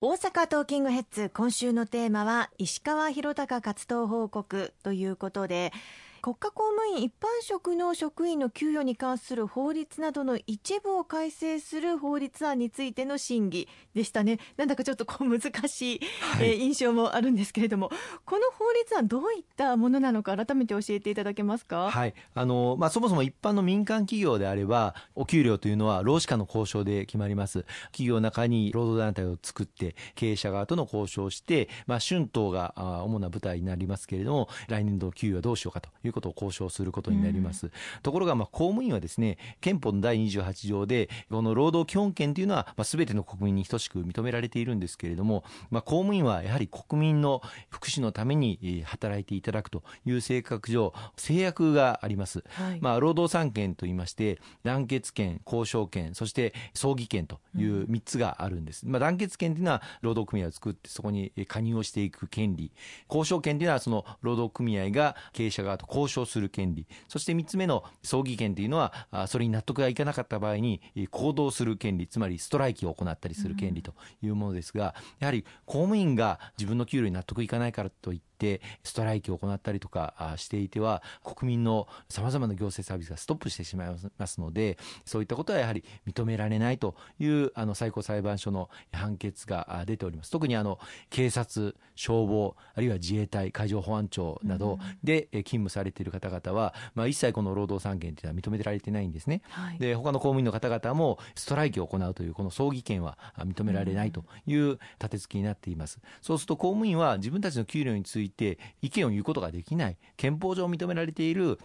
大阪トーキングヘッズ今週のテーマは石川博隆活動報告ということで国家公務員一般職の職員の給与に関する法律などの一部を改正する法律案についての審議でしたね。なんだかちょっとこう難しい、はい、えー、印象もあるんですけれども。この法律案どういったものなのか改めて教えていただけますか、はい。あのまあ、そもそも一般の民間企業であればお給料というのは労使間の交渉で決まります。企業の中に労働団体を作って経営者側との交渉をして、まあ、春闘が主な舞台になりますけれども来年度の給与はどうしようかということを交渉することになります。うん、ところが、まあ、公務員はですね、憲法の第28条で、この労働基本権というのは、まあ、全ての国民に等しく認められているんですけれども、まあ、公務員はやはり国民の福祉のために働いていただくという性格上、制約があります。はい、まあ、労働三権といいまして、団結権、交渉権、そして葬儀権という3つがあるんです。うん、まあ、団結権というのは、労働組合を作ってそこに加入をしていく権利。交渉権というのは、その労働組合が経営者側と交交渉する権利。そして3つ目の葬儀権というのはそれに納得がいかなかった場合に行動する権利。つまりストライキを行ったりする権利というものですが、やはり公務員が自分の給料に納得いかないからといってってストライキを行ったりとかしていては国民のさまざまな行政サービスがストップしてしまいますのでそういったことはやはり認められないというあの最高裁判所の判決が出ております。特にあの警察消防あるいは自衛隊海上保安庁などで勤務されている方々は、まあ、一切この労働三権というのは認められてないんですね、はい、で他の公務員の方々もストライキを行うというこの葬儀権は認められないという立て付けになっています。そうすると公務員は自分たちの給料についていて意見を言うことができない憲法上認められている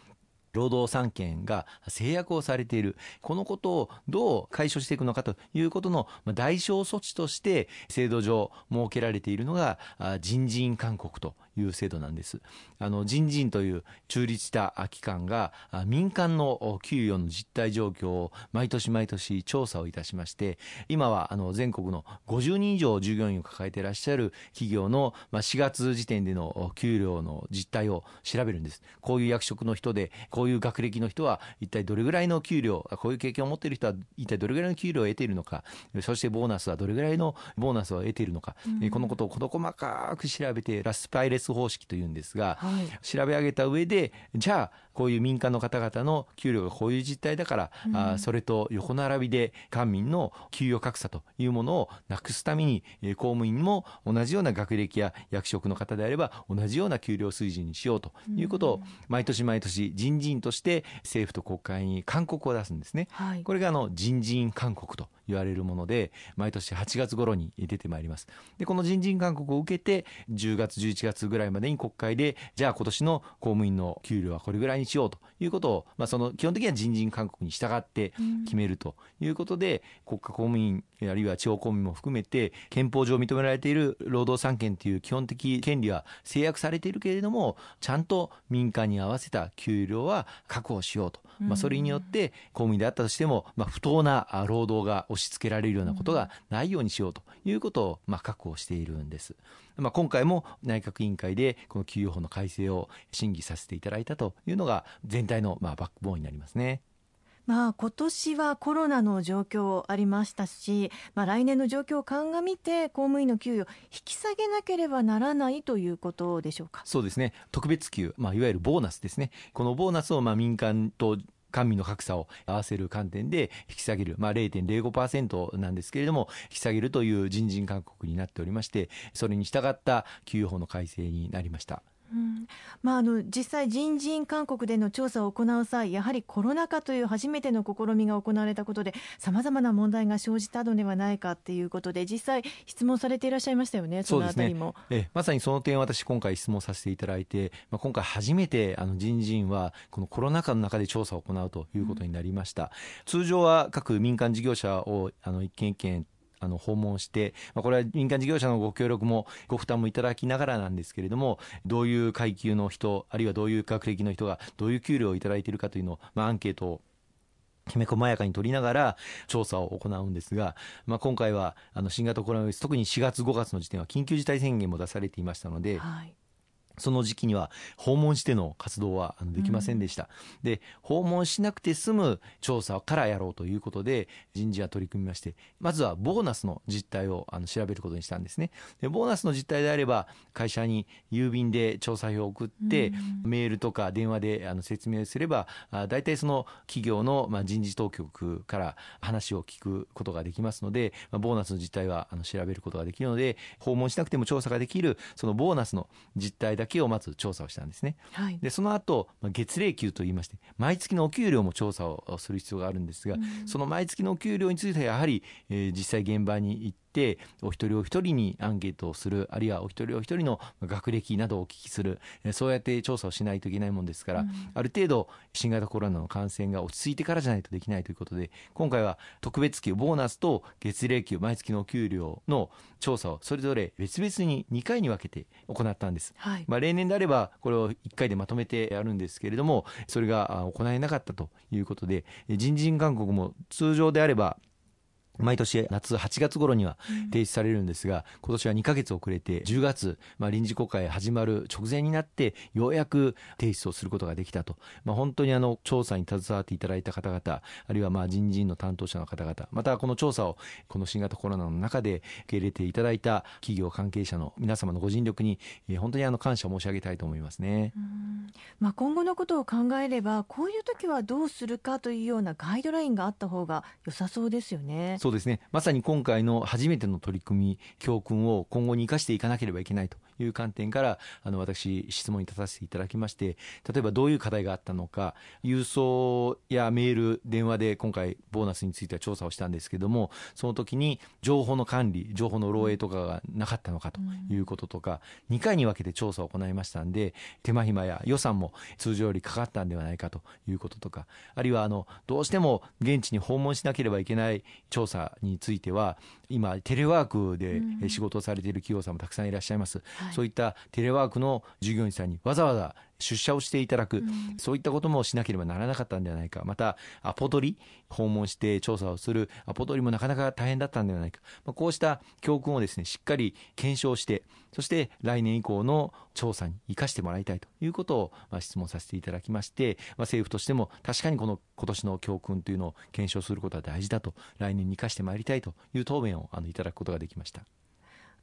労働三権が制約をされている。このことをどう解消していくのかということの代償措置として制度上設けられているのが人事院勧告という制度なんです。あの人事院という中立した機関が民間の給与の実態状況を毎年毎年調査をいたしまして今はあの全国の50人以上従業員を抱えていらっしゃる企業の4月時点での給料の実態を調べるんです。こういう役職の人でこういう学歴の人は一体どれぐらいの給料こういう経験を持っている人は一体どれぐらいの給料を得ているのかそしてボーナスはどれぐらいのボーナスを得ているのか、うん、このことを事細かく調べてラスパイレスス方式というんですが、はい、調べ上げた上でじゃあこういう民間の方々の給料がこういう実態だから、うん、あそれと横並びで官民の給与格差というものをなくすために、えー、公務員も同じような学歴や役職の方であれば同じような給料水準にしようということを、毎年毎年人事院として政府と国会に勧告を出すんですね。はい、これがあの人事院勧告と言われるもので毎年8月頃に出てまいります。でこの人事勧告を受けて10月11月ぐらいまでに国会でじゃあ今年の公務員の給料はこれぐらいにしようということを、まあ、その基本的には人事勧告に従って決めるということで、国家公務員あるいは地方公務員も含めて憲法上認められている労働三権という基本的権利は制約されているけれどもちゃんと民間に合わせた給料は確保しようと、まあ、それによって公務員であったとしても、まあ、不当な労働が押し付けられるようなことがないようにしようということをまあ確保しているんです。まあ、今回も内閣委員会でこの給与法の改正を審議させていただいたというのが全体のまあバックボーンになりますね。まあ、今年はコロナの状況ありましたし、まあ、来年の状況を鑑みて公務員の給与引き下げなければならないということでしょうか？そうですね。特別給、まあ、いわゆるボーナスですね。このボーナスをまあ民間と官民の格差を合わせる観点で引き下げる、まあ、0.05%なんですけれども引き下げるという人事勧告になっておりましてそれに従った給与法の改正になりました。うん。まあ、あの実際、人事院勧告での調査を行う際やはりコロナ禍という初めての試みが行われたことでさまざまな問題が生じたのではないかということで実際、質問されていらっしゃいましたよね、そのあたりも、ね、えまさにその点、私、今回質問させていただいて、まあ、今回初めてあの人事院はこのコロナ禍の中で調査を行うということになりました。うん、通常は各民間事業者をあの一件一件あの訪問して、まあ、これは民間事業者のご協力もご負担もいただきながらなんですけれどもどういう階級の人あるいはどういう学歴の人がどういう給料をいただいているかというのを、まあ、アンケートをきめ細やかに取りながら調査を行うんですが、まあ、今回はあの新型コロナウイルス特に4月5月の時点は緊急事態宣言も出されていましたので、はい。その時期には訪問しての活動はできませんでした、うん、で訪問しなくて済む調査からやろうということで人事は取り組みましてまずはボーナスの実態をあの調べることにしたんですね。でボーナスの実態であれば会社に郵便で調査票を送って、うん、メールとか電話であの説明すれば大体その企業のまあ人事当局から話を聞くことができますので、まあ、ボーナスの実態はあの調べることができるので訪問しなくても調査ができるそのボーナスの実態だけをまず調査をしたんですね。はい、でその後月例給といいまして毎月のお給料も調査をする必要があるんですが、うん、その毎月のお給料についてはやはり、えー、実際現場に行ってってお一人お一人にアンケートをするあるいはお一人お一人の学歴などをお聞きする。そうやって調査をしないといけないもんですから、うん、ある程度新型コロナの感染が落ち着いてからじゃないとできないということで今回は特別給ボーナスと月例給毎月のお給料の調査をそれぞれ別々に2回に分けて行ったんです、はい、まあ、例年であればこれを1回でまとめてやるんですけれどもそれが行えなかったということで人事院勧告も通常であれば毎年夏8月頃には提出されるんですが、今年は2ヶ月遅れて10月、まあ、臨時国会始まる直前になってようやく提出をすることができたと、まあ、本当にあの調査に携わっていただいた方々あるいはまあ人事院の担当者の方々またこの調査をこの新型コロナの中で受け入れていただいた企業関係者の皆様のご尽力に本当にあの感謝を申し上げたいと思いますね、まあ、今後のことを考えればこういう時はどうするかというようなガイドラインがあった方が良さそうですよね。そうですね。まさに今回の初めての取り組み教訓を今後に生かしていかなければいけないという観点からあの私質問に立たせていただきまして例えばどういう課題があったのか郵送やメール電話で今回ボーナスについては調査をしたんですけどもその時に情報の管理情報の漏洩とかがなかったのかということとか、2回に分けて調査を行いましたんで手間暇や予算も通常よりかかったんではないかということとかあるいはあのどうしても現地に訪問しなければいけない調査にについては今テレワークで仕事をされている企業さんもたくさんいらっしゃいます、うん、そういったテレワークの従業員さんにわざわざ出社をしていただく、うん、そういったこともしなければならなかったんではないか。またアポ取り訪問して調査をする。アポ取りもなかなか大変だったんではないか、まあ、こうした教訓をですねしっかり検証してそして来年以降の調査に生かしてもらいたいということを、まあ、質問させていただきまして、まあ、政府としても確かにこの今年の教訓というのを検証することは大事だと来年に生かしてまいりたいという答弁をあのいただくことができました。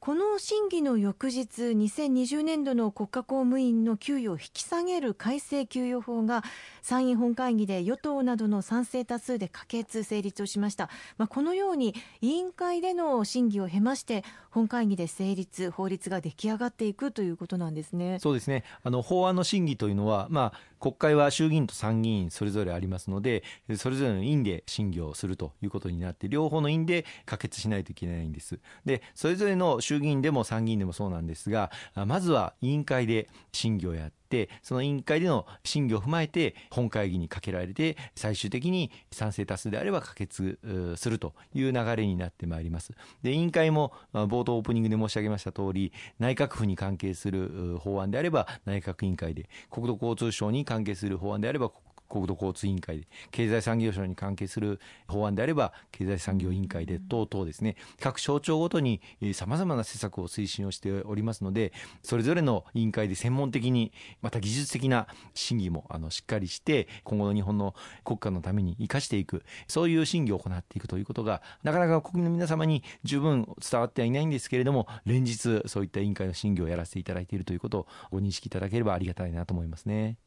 この審議の翌日2020年度の国家公務員の給与を引き下げる改正給与法が参院本会議で与党などの賛成多数で可決成立をしました、まあ、このように委員会での審議を経まして本会議で成立法律が出来上がっていくということなんですね。そうですね。あの法案の審議というのは、まあ、国会は衆議院と参議院それぞれありますのでそれぞれの院で審議をするということになって両方の院で可決しないといけないんです。でそれぞれの衆議院でも参議院でもそうなんですがまずは委員会で審議をやって、その委員会での審議を踏まえて、本会議にかけられて、最終的に賛成多数であれば可決するという流れになってまいります。で、委員会も、冒頭オープニングで申し上げました通り、内閣府に関係する法案であれば内閣委員会で、国土交通省に関係する法案であれば国土交通委員会で、経済産業省に関係する法案であれば、経済産業委員会で等々ですね、各省庁ごとにさまざまな施策を推進をしておりますので、それぞれの委員会で専門的に、また技術的な審議もあのしっかりして、今後の日本の国家のために生かしていく、そういう審議を行っていくということが、なかなか国民の皆様に十分伝わってはいないんですけれども、連日そういった委員会の審議をやらせていただいているということをご認識いただければありがたいなと思いますね。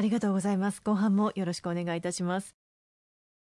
ありがとうございます。後半もよろしくお願いいたします。